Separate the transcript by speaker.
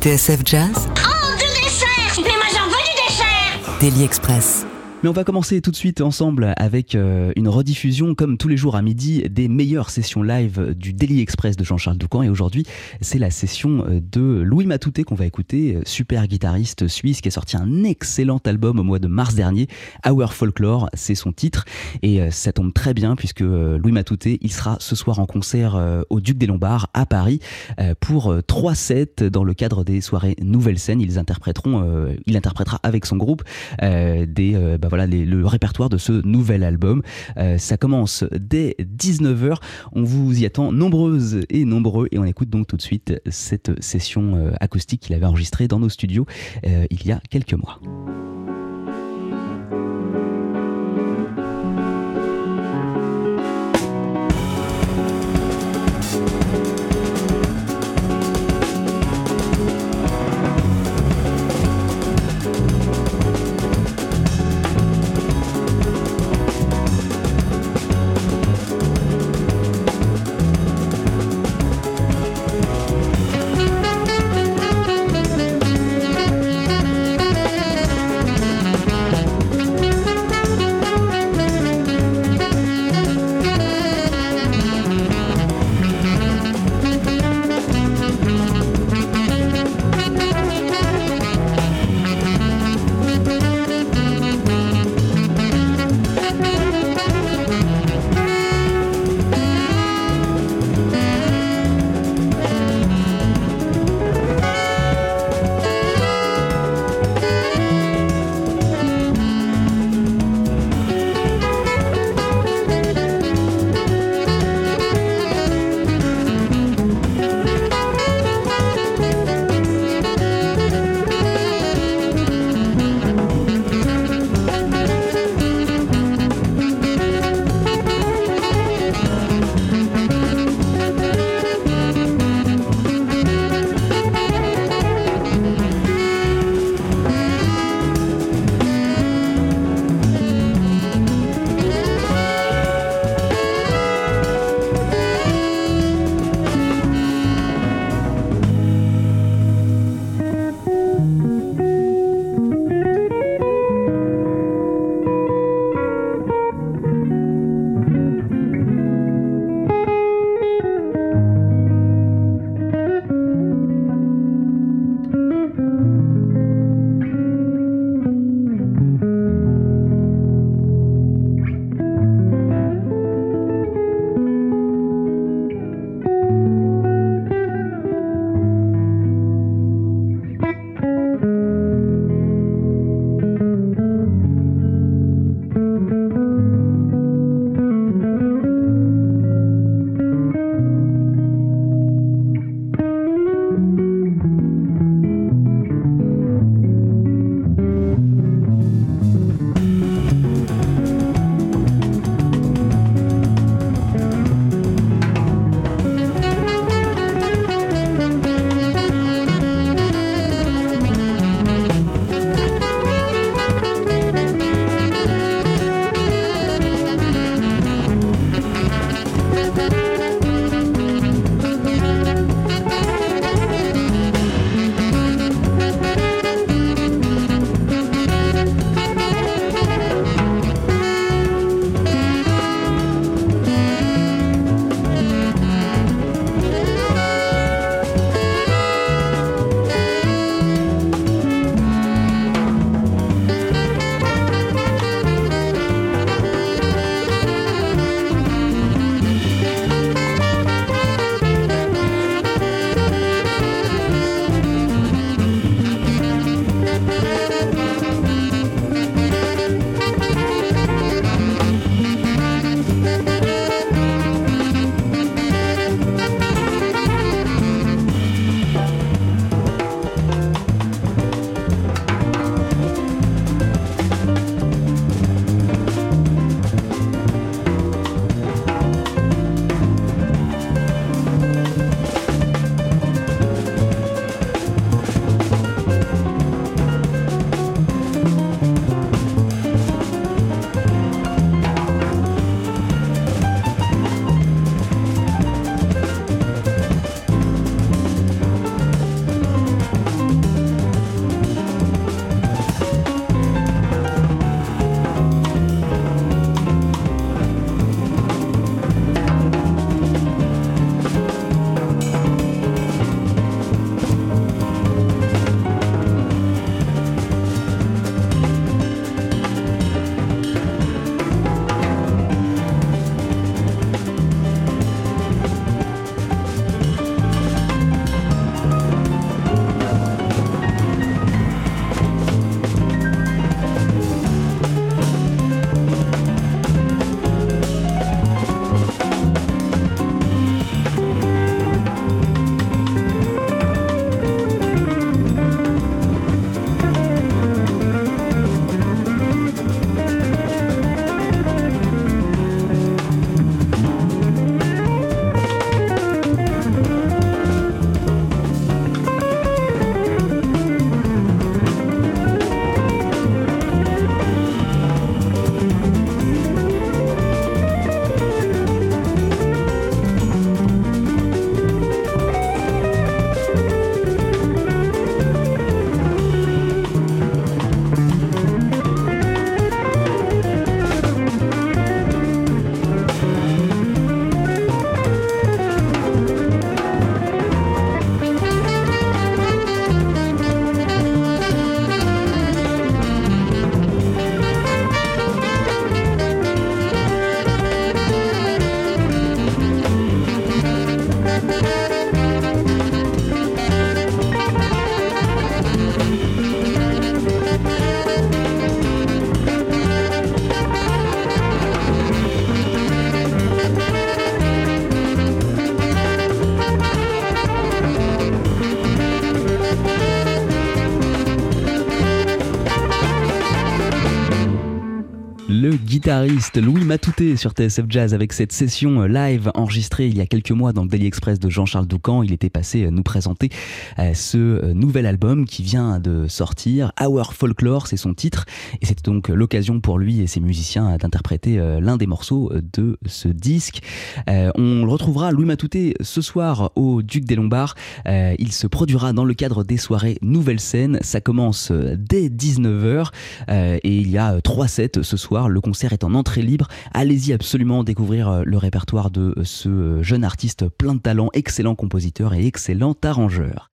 Speaker 1: TSF Jazz.
Speaker 2: Oh, du dessert. Mais moi j'en veux du dessert.
Speaker 1: Daily Express.
Speaker 3: Mais on va commencer tout de suite ensemble avec euh, une rediffusion, comme tous les jours à midi, des meilleures sessions live du Daily Express de Jean-Charles Doucan. Et aujourd'hui, c'est la session euh, de Louis Matouté qu'on va écouter, euh, super guitariste suisse qui a sorti un excellent album au mois de mars dernier. Our Folklore, c'est son titre. Et ça tombe très bien puisque Louis Matouté, il sera ce soir en concert au Duc des Lombards à Paris pour trois sets dans le cadre des soirées Nouvelle Scène. Ils interpréteront, il interprétera avec son groupe des bah, voilà le répertoire de ce nouvel album. Euh, ça commence dès 19h. On vous y attend nombreuses et nombreux et on écoute donc tout de suite cette session euh, acoustique qu'il avait enregistrée dans nos studios euh, il y a quelques mois. Guitariste Louis Matouté sur TSF Jazz avec cette session live enregistrée il y a quelques mois dans le Daily Express de Jean-Charles Doucan. Il était passé nous présenter euh, ce euh, nouvel album qui vient de sortir. Our Folklore, c'est son titre. Et c'est donc l'occasion pour lui et ses musiciens d'interpréter euh, l'un des morceaux de ce disque. On le retrouvera, Louis Matouté, ce soir au Duc des Lombards. Il se produira dans le cadre des soirées Nouvelle Scène. Ça commence dès 19h et il y a trois sets ce soir. Concert est en entrée libre. Allez-y absolument découvrir euh, le répertoire de euh, ce euh, jeune artiste plein de talent, excellent compositeur et excellent arrangeur.